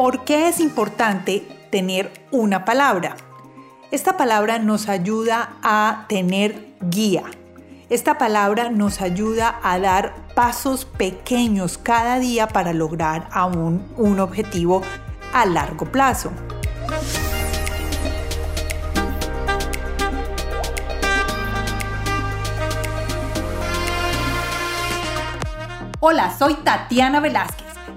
¿Por qué es importante tener una palabra? Esta palabra nos ayuda a tener guía. Esta palabra nos ayuda a dar pasos pequeños cada día para lograr aún un objetivo a largo plazo. Hola, soy Tatiana Velázquez.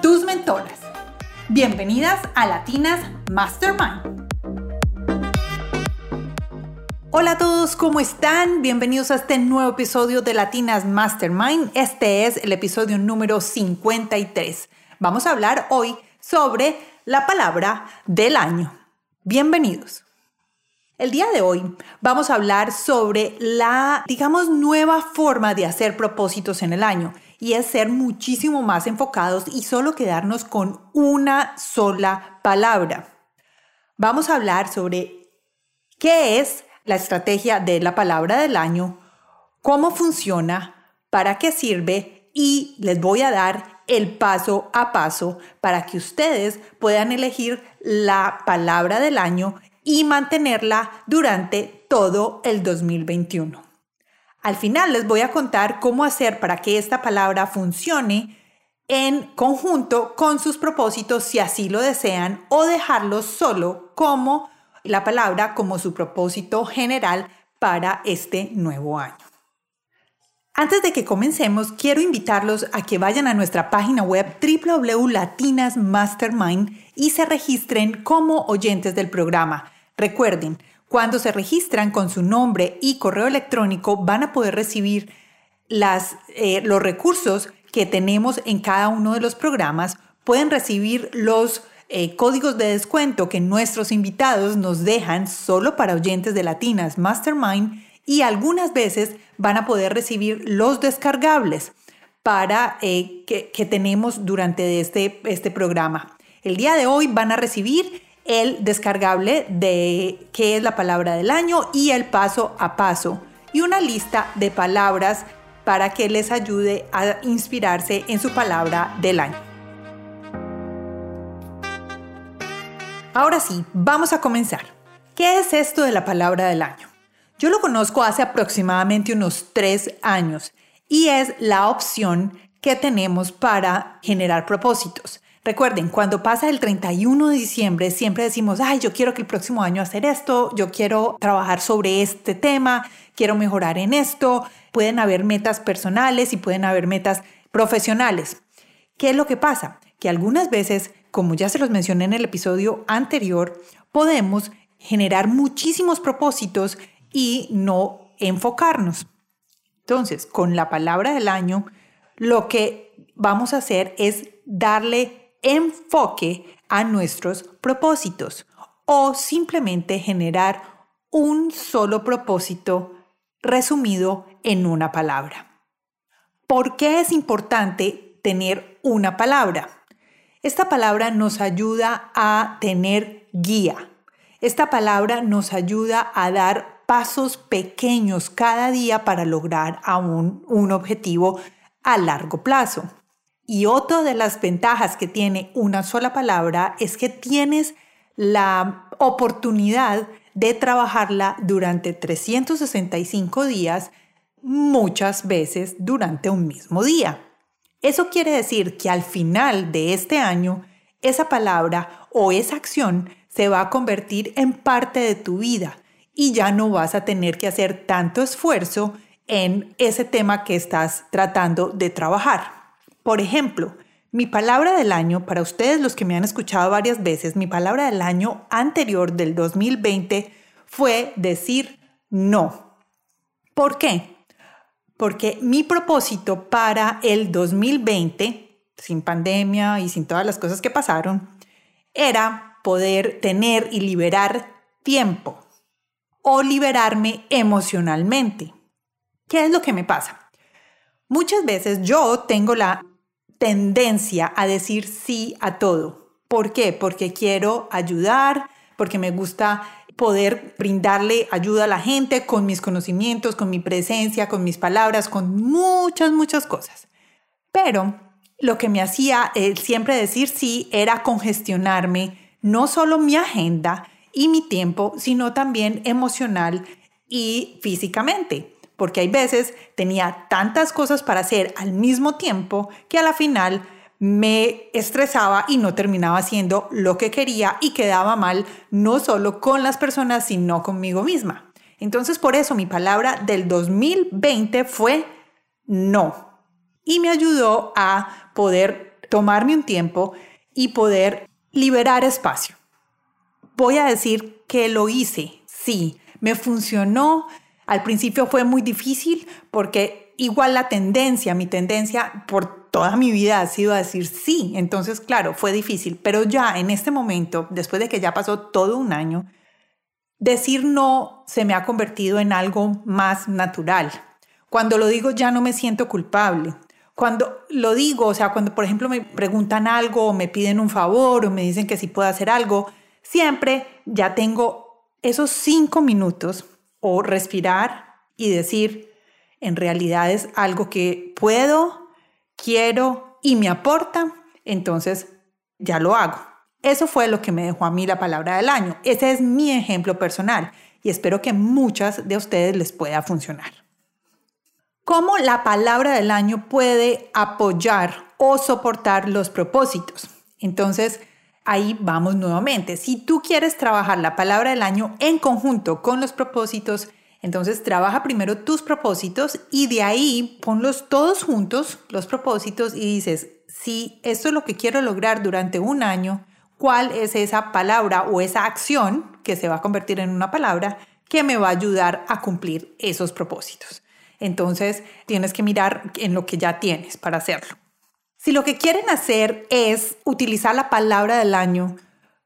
tus mentoras. Bienvenidas a Latinas Mastermind. Hola a todos, ¿cómo están? Bienvenidos a este nuevo episodio de Latinas Mastermind. Este es el episodio número 53. Vamos a hablar hoy sobre la palabra del año. Bienvenidos. El día de hoy vamos a hablar sobre la, digamos, nueva forma de hacer propósitos en el año y es ser muchísimo más enfocados y solo quedarnos con una sola palabra. Vamos a hablar sobre qué es la estrategia de la palabra del año, cómo funciona, para qué sirve y les voy a dar el paso a paso para que ustedes puedan elegir la palabra del año y mantenerla durante todo el 2021. Al final les voy a contar cómo hacer para que esta palabra funcione en conjunto con sus propósitos si así lo desean o dejarlo solo como la palabra como su propósito general para este nuevo año. Antes de que comencemos, quiero invitarlos a que vayan a nuestra página web www.latinasmastermind y se registren como oyentes del programa. Recuerden, cuando se registran con su nombre y correo electrónico van a poder recibir eh, los recursos que tenemos en cada uno de los programas. Pueden recibir los eh, códigos de descuento que nuestros invitados nos dejan solo para oyentes de Latinas Mastermind y algunas veces van a poder recibir los descargables para, eh, que, que, tenemos durante este, este programa. El día de hoy van a recibir el descargable de qué es la palabra del año y el paso a paso y una lista de palabras para que les ayude a inspirarse en su palabra del año. Ahora sí, vamos a comenzar. ¿Qué es esto de la palabra del año? Yo lo conozco hace aproximadamente unos tres años y es la opción que tenemos para generar propósitos. Recuerden, cuando pasa el 31 de diciembre, siempre decimos, ay, yo quiero que el próximo año hacer esto, yo quiero trabajar sobre este tema, quiero mejorar en esto. Pueden haber metas personales y pueden haber metas profesionales. ¿Qué es lo que pasa? Que algunas veces, como ya se los mencioné en el episodio anterior, podemos generar muchísimos propósitos y no enfocarnos. Entonces, con la palabra del año, lo que vamos a hacer es darle enfoque a nuestros propósitos o simplemente generar un solo propósito resumido en una palabra. ¿Por qué es importante tener una palabra? Esta palabra nos ayuda a tener guía. Esta palabra nos ayuda a dar pasos pequeños cada día para lograr un objetivo a largo plazo. Y otra de las ventajas que tiene una sola palabra es que tienes la oportunidad de trabajarla durante 365 días, muchas veces durante un mismo día. Eso quiere decir que al final de este año, esa palabra o esa acción se va a convertir en parte de tu vida y ya no vas a tener que hacer tanto esfuerzo en ese tema que estás tratando de trabajar. Por ejemplo, mi palabra del año, para ustedes los que me han escuchado varias veces, mi palabra del año anterior del 2020 fue decir no. ¿Por qué? Porque mi propósito para el 2020, sin pandemia y sin todas las cosas que pasaron, era poder tener y liberar tiempo o liberarme emocionalmente. ¿Qué es lo que me pasa? Muchas veces yo tengo la tendencia a decir sí a todo. ¿Por qué? Porque quiero ayudar, porque me gusta poder brindarle ayuda a la gente con mis conocimientos, con mi presencia, con mis palabras, con muchas, muchas cosas. Pero lo que me hacía eh, siempre decir sí era congestionarme no solo mi agenda y mi tiempo, sino también emocional y físicamente porque hay veces tenía tantas cosas para hacer al mismo tiempo que a la final me estresaba y no terminaba haciendo lo que quería y quedaba mal no solo con las personas, sino conmigo misma. Entonces por eso mi palabra del 2020 fue no. Y me ayudó a poder tomarme un tiempo y poder liberar espacio. Voy a decir que lo hice, sí, me funcionó, al principio fue muy difícil porque igual la tendencia, mi tendencia por toda mi vida ha sido a decir sí. Entonces, claro, fue difícil, pero ya en este momento, después de que ya pasó todo un año, decir no se me ha convertido en algo más natural. Cuando lo digo ya no me siento culpable. Cuando lo digo, o sea, cuando por ejemplo me preguntan algo o me piden un favor o me dicen que si puedo hacer algo, siempre ya tengo esos cinco minutos o respirar y decir, en realidad es algo que puedo, quiero y me aporta, entonces ya lo hago. Eso fue lo que me dejó a mí la palabra del año. Ese es mi ejemplo personal y espero que muchas de ustedes les pueda funcionar. ¿Cómo la palabra del año puede apoyar o soportar los propósitos? Entonces, ahí vamos nuevamente. Si tú quieres trabajar la palabra del año en conjunto con los propósitos, entonces trabaja primero tus propósitos y de ahí ponlos todos juntos, los propósitos, y dices, si esto es lo que quiero lograr durante un año, ¿cuál es esa palabra o esa acción que se va a convertir en una palabra que me va a ayudar a cumplir esos propósitos? Entonces tienes que mirar en lo que ya tienes para hacerlo. Si lo que quieren hacer es utilizar la palabra del año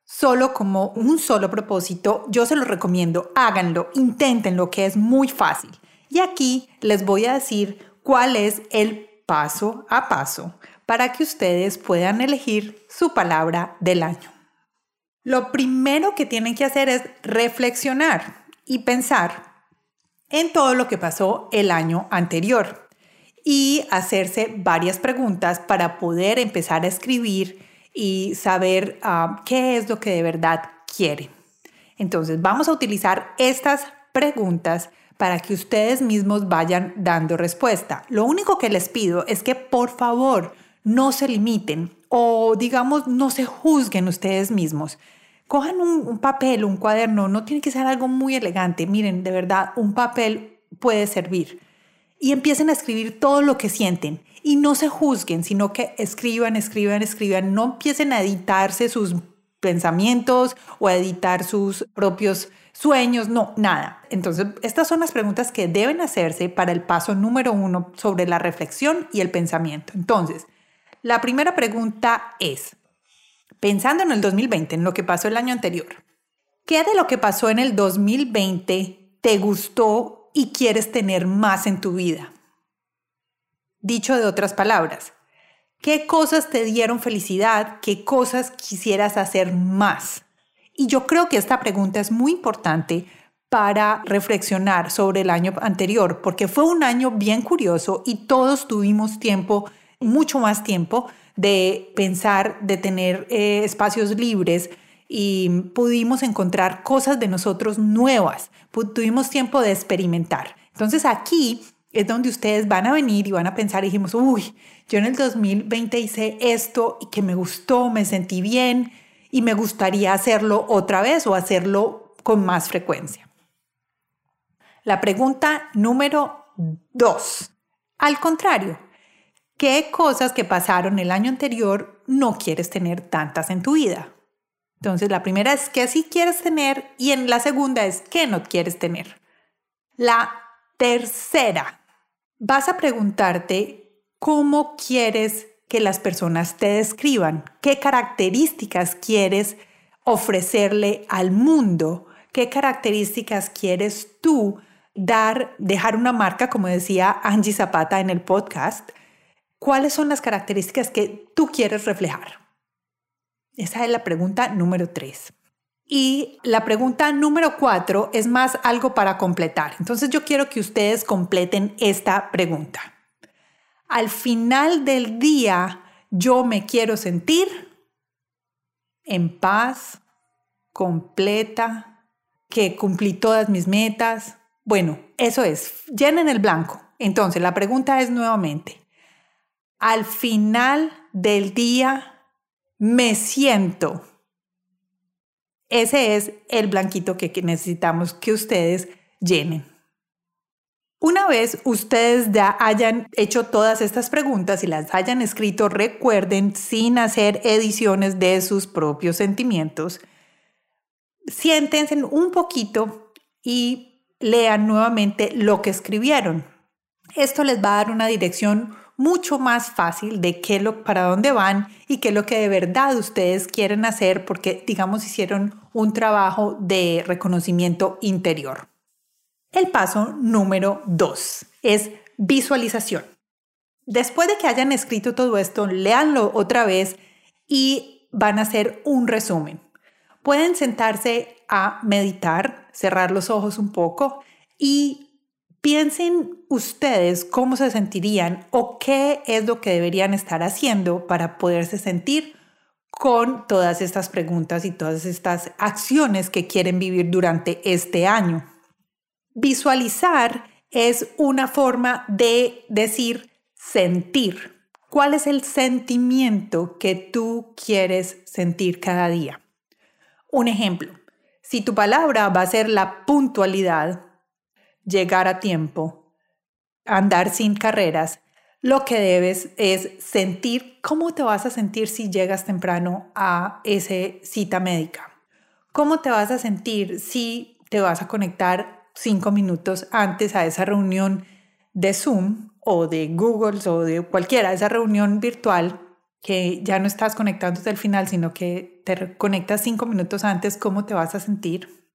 solo como un solo propósito, yo se lo recomiendo, háganlo, inténtenlo, que es muy fácil. Y aquí les voy a decir cuál es el paso a paso para que ustedes puedan elegir su palabra del año. Lo primero que tienen que hacer es reflexionar y pensar en todo lo que pasó el año anterior y hacerse varias preguntas para poder empezar a escribir y saber ah, qué es lo que de verdad quiere. Entonces vamos a utilizar estas preguntas para que ustedes mismos vayan dando respuesta. Lo único que les pido es que por favor no se limiten o digamos no se juzguen ustedes mismos. Cojan un, un papel, un cuaderno, no tiene que ser algo muy elegante. Miren, de verdad, un papel puede servir y empiecen a escribir todo lo que sienten. Y no se juzguen, sino que escriban, escriban, escriban. No empiecen a editarse sus pensamientos o a editar sus propios sueños, no, nada. Entonces, estas son las preguntas que deben hacerse para el paso número uno sobre la reflexión y el pensamiento. Entonces, la primera pregunta es, pensando en el 2020, en lo que pasó el año anterior, ¿qué de lo que pasó en el 2020 te gustó y quieres tener más en tu vida. Dicho de otras palabras, ¿qué cosas te dieron felicidad? ¿Qué cosas quisieras hacer más? Y yo creo que esta pregunta es muy importante para reflexionar sobre el año anterior, porque fue un año bien curioso y todos tuvimos tiempo, mucho más tiempo, de pensar, de tener eh, espacios libres y pudimos encontrar cosas de nosotros nuevas, tuvimos tiempo de experimentar. Entonces aquí es donde ustedes van a venir y van a pensar dijimos, uy, yo en el 2020 hice esto y que me gustó, me sentí bien y me gustaría hacerlo otra vez o hacerlo con más frecuencia. La pregunta número dos. Al contrario, ¿qué cosas que pasaron el año anterior no quieres tener tantas en tu vida? Entonces, la primera es qué sí quieres tener y en la segunda es qué no quieres tener. La tercera, vas a preguntarte cómo quieres que las personas te describan, qué características quieres ofrecerle al mundo? ¿Qué características quieres tú dar, dejar una marca, como decía Angie Zapata en el podcast? ¿Cuáles son las características que tú quieres reflejar? Esa es la pregunta número tres. Y la pregunta número cuatro es más algo para completar. Entonces yo quiero que ustedes completen esta pregunta. Al final del día, yo me quiero sentir en paz, completa, que cumplí todas mis metas. Bueno, eso es, llenen el blanco. Entonces, la pregunta es nuevamente, al final del día me siento ese es el blanquito que necesitamos que ustedes llenen. Una vez ustedes ya hayan hecho todas estas preguntas y las hayan escrito, recuerden, sin hacer ediciones de sus propios sentimientos, siéntense un poquito y lean nuevamente lo que escribieron. Esto les va a dar una dirección mucho más fácil de qué lo, para dónde van y qué es lo que de verdad ustedes quieren hacer porque, digamos, hicieron un trabajo de reconocimiento interior. El paso número dos es visualización. Después de que hayan escrito todo esto, léanlo otra vez y van a hacer un resumen. Pueden sentarse a meditar, cerrar los ojos un poco y Piensen ustedes cómo se sentirían o qué es lo que deberían estar haciendo para poderse sentir con todas estas preguntas y todas estas acciones que quieren vivir durante este año. Visualizar es una forma de decir sentir. ¿Cuál es el sentimiento que tú quieres sentir cada día? Un ejemplo, si tu palabra va a ser la puntualidad, llegar a tiempo, andar sin carreras, lo que debes es sentir cómo te vas a sentir si llegas temprano a esa cita médica. ¿Cómo te vas a sentir si te vas a conectar cinco minutos antes a esa reunión de Zoom o de Google o de cualquiera, esa reunión virtual que ya no estás conectándote al final, sino que te conectas cinco minutos antes, ¿cómo te vas a sentir?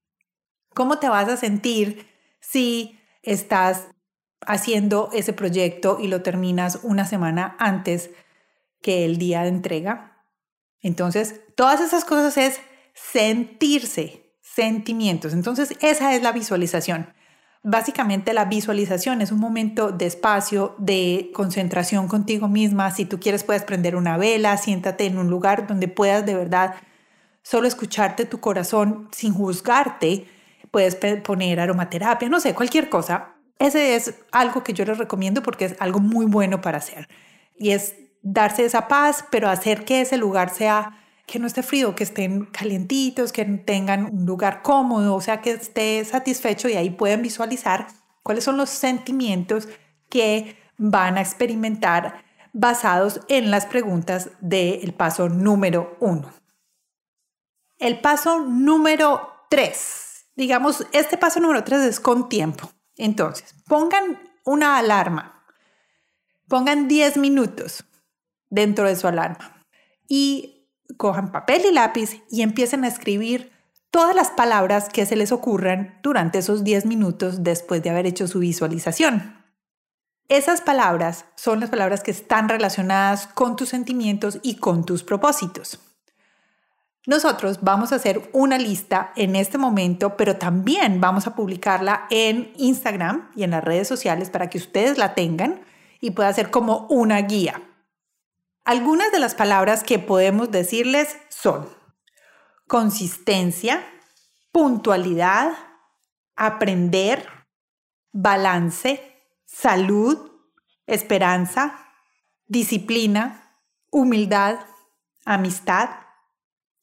¿Cómo te vas a sentir si estás haciendo ese proyecto y lo terminas una semana antes que el día de entrega. Entonces, todas esas cosas es sentirse, sentimientos. Entonces, esa es la visualización. Básicamente la visualización es un momento de espacio, de concentración contigo misma. Si tú quieres, puedes prender una vela, siéntate en un lugar donde puedas de verdad solo escucharte tu corazón sin juzgarte puedes poner aromaterapia, no sé, cualquier cosa. Ese es algo que yo les recomiendo porque es algo muy bueno para hacer. Y es darse esa paz, pero hacer que ese lugar sea que no esté frío, que estén calientitos, que tengan un lugar cómodo, o sea, que esté satisfecho y ahí pueden visualizar cuáles son los sentimientos que van a experimentar basados en las preguntas del paso número uno. El paso número tres Digamos, este paso número tres es con tiempo. Entonces, pongan una alarma. Pongan 10 minutos dentro de su alarma y cojan papel y lápiz y empiecen a escribir todas las palabras que se les ocurran durante esos 10 minutos después de haber hecho su visualización. Esas palabras son las palabras que están relacionadas con tus sentimientos y con tus propósitos. Nosotros vamos a hacer una lista en este momento, pero también vamos a publicarla en Instagram y en las redes sociales para que ustedes la tengan y pueda ser como una guía. Algunas de las palabras que podemos decirles son consistencia, puntualidad, aprender, balance, salud, esperanza, disciplina, humildad, amistad,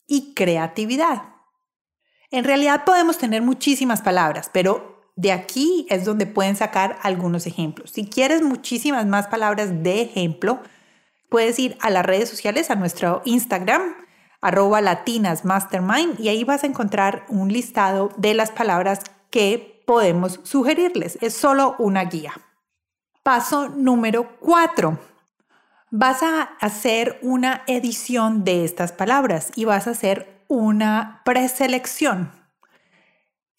y creatividad. En realidad podemos tener muchísimas palabras, pero de aquí es donde pueden sacar algunos ejemplos. Si quieres muchísimas más palabras de ejemplo, puedes ir a las redes sociales, a nuestro Instagram, arroba latinasmastermind, y ahí vas a encontrar un listado de las palabras que podemos sugerirles. Es solo una guía. Paso número cuatro vas a hacer una edición de estas palabras y vas a hacer una preselección.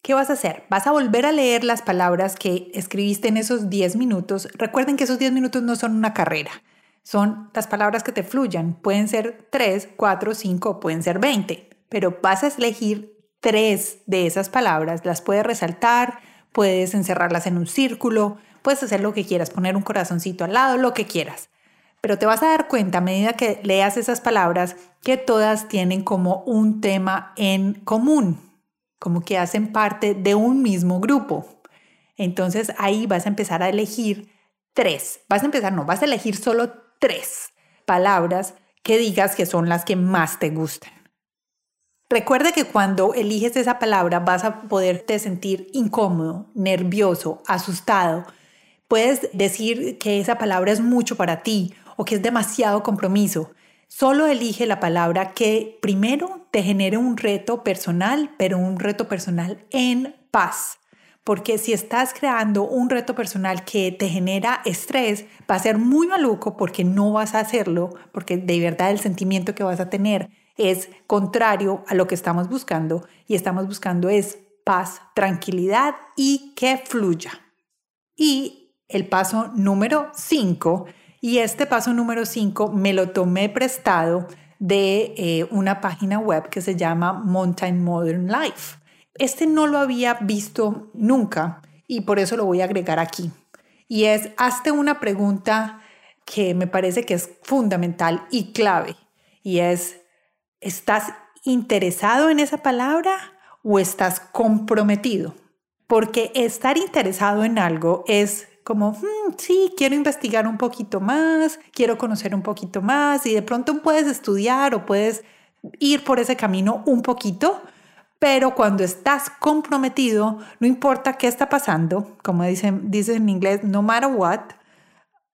¿Qué vas a hacer? Vas a volver a leer las palabras que escribiste en esos 10 minutos. Recuerden que esos 10 minutos no son una carrera, son las palabras que te fluyan. Pueden ser 3, 4, 5, pueden ser 20, pero vas a elegir tres de esas palabras, las puedes resaltar, puedes encerrarlas en un círculo, puedes hacer lo que quieras, poner un corazoncito al lado, lo que quieras. Pero te vas a dar cuenta a medida que leas esas palabras que todas tienen como un tema en común como que hacen parte de un mismo grupo. Entonces ahí vas a empezar a elegir tres, vas a empezar, no, vas a elegir solo tres palabras que digas que son las que más te gustan. Recuerda que cuando eliges esa palabra vas a poderte sentir incómodo, nervioso, asustado. Puedes decir que esa palabra es mucho para ti o que es demasiado compromiso. Solo elige la palabra que primero te genere un reto personal, pero un reto personal en paz. Porque si estás creando un reto personal que te genera estrés, va a ser muy maluco porque no vas a hacerlo, porque de verdad el sentimiento que vas a tener es contrario a lo que estamos buscando y estamos buscando es paz, tranquilidad y que fluya. Y el paso número 5 y este paso número 5 me lo tomé prestado de eh, una página web que se llama Mountain Modern Life. Este no lo había visto nunca y por eso lo voy a agregar aquí. Y es, hazte una pregunta que me parece que es fundamental y clave. Y es, ¿estás interesado en esa palabra o estás comprometido? Porque estar interesado en algo es como, hmm, sí, quiero investigar un poquito más, quiero conocer un poquito más y de pronto puedes estudiar o puedes ir por ese camino un poquito, pero cuando estás comprometido, no importa qué está pasando, como dicen, dicen en inglés, no matter what,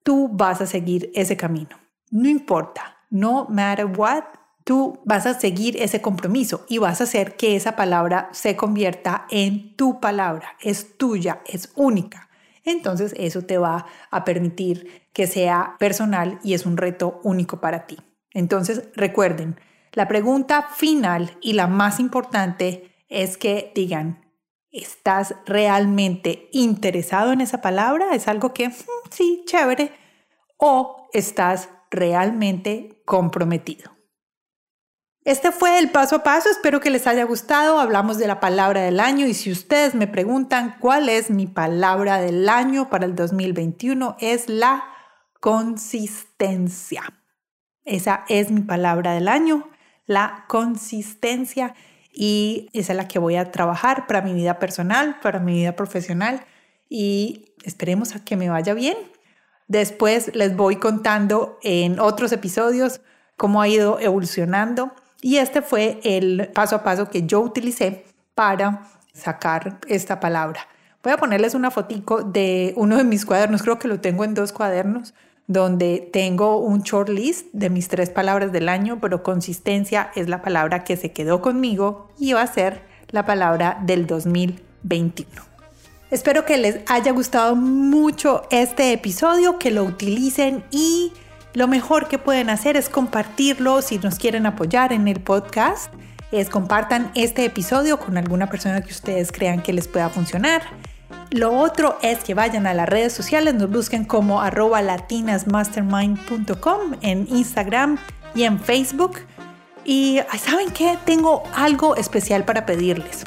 tú vas a seguir ese camino. No importa, no matter what, tú vas a seguir ese compromiso y vas a hacer que esa palabra se convierta en tu palabra, es tuya, es única entonces eso te va a permitir que sea personal y es un reto único para ti. Entonces recuerden, la pregunta final y la más importante es que digan, ¿estás realmente interesado en esa palabra? ¿Es algo que, mm, sí, chévere? ¿O estás realmente comprometido? Este fue el paso a paso, espero que les haya gustado. Hablamos de la palabra del año y si ustedes me preguntan cuál es mi palabra del año para el 2021, es la consistencia. Esa es mi palabra del año, la consistencia y es la que voy a trabajar para mi vida personal, para mi vida profesional y esperemos a que me vaya bien. Después les voy contando en otros episodios cómo ha ido evolucionando y este fue el paso a paso que yo utilicé para sacar esta palabra. Voy a ponerles una fotico de uno de mis cuadernos, creo que lo tengo en dos cuadernos, donde tengo un short list de mis tres palabras del año, pero consistencia es la palabra que se quedó conmigo y va a ser la palabra del 2021. Espero que les haya gustado mucho este episodio, que lo utilicen y lo mejor que pueden hacer es compartirlo si nos quieren apoyar en el podcast. Es compartan este episodio con alguna persona que ustedes crean que les pueda funcionar. Lo otro es que vayan a las redes sociales, nos busquen como latinasmastermind.com en Instagram y en Facebook. Y ¿saben qué? Tengo algo especial para pedirles.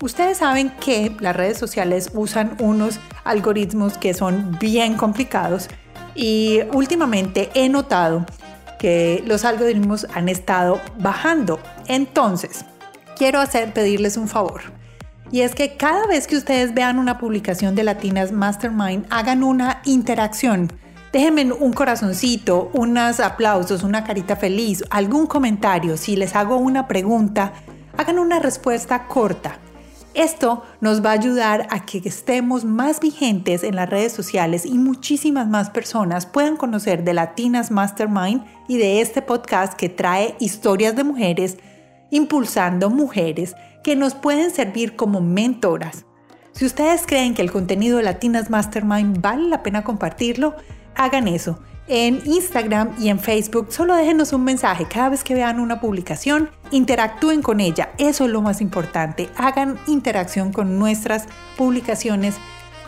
Ustedes saben que las redes sociales usan unos algoritmos que son bien complicados y últimamente he notado que los algoritmos han estado bajando. Entonces, quiero hacer pedirles un favor. Y es que cada vez que ustedes vean una publicación de Latinas Mastermind, hagan una interacción. Déjenme un corazoncito, unos aplausos, una carita feliz, algún comentario. Si les hago una pregunta, hagan una respuesta corta. Esto nos va a ayudar a que estemos más vigentes en las redes sociales y muchísimas más personas puedan conocer de Latinas Mastermind y de este podcast que trae historias de mujeres impulsando mujeres que nos pueden servir como mentoras. Si ustedes creen que el contenido de Latinas Mastermind vale la pena compartirlo, hagan eso en Instagram y en Facebook. Solo déjenos un mensaje cada vez que vean una publicación. Interactúen con ella. Eso es lo más importante. Hagan interacción con nuestras publicaciones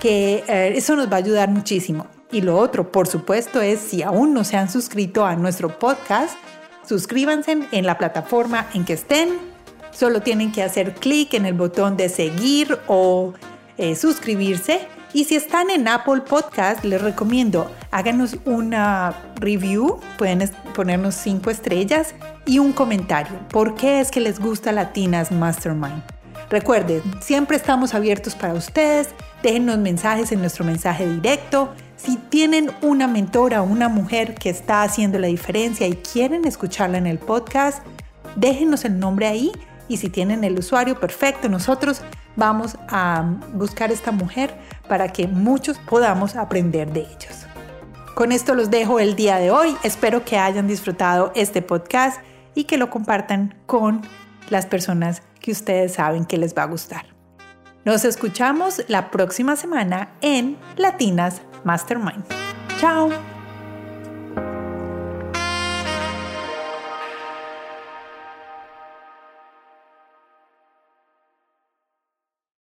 que eh, eso nos va a ayudar muchísimo. Y lo otro, por supuesto, es si aún no se han suscrito a nuestro podcast, suscríbanse en la plataforma en que estén. Solo tienen que hacer clic en el botón de seguir o eh, suscribirse. Y si están en Apple Podcast, les recomiendo háganos una review, pueden ponernos cinco estrellas y un comentario. ¿Por qué es que les gusta Latinas Mastermind? Recuerden, siempre estamos abiertos para ustedes. Déjennos mensajes en nuestro mensaje directo. Si tienen una mentora o una mujer que está haciendo la diferencia y quieren escucharla en el podcast, déjenos el nombre ahí y si tienen el usuario, perfecto. Nosotros vamos a buscar esta mujer para que muchos podamos aprender de ellos. Con esto los dejo el día de hoy. Espero que hayan disfrutado este podcast y que lo compartan con las personas que ustedes saben que les va a gustar. Nos escuchamos la próxima semana en Latinas Mastermind. Chao.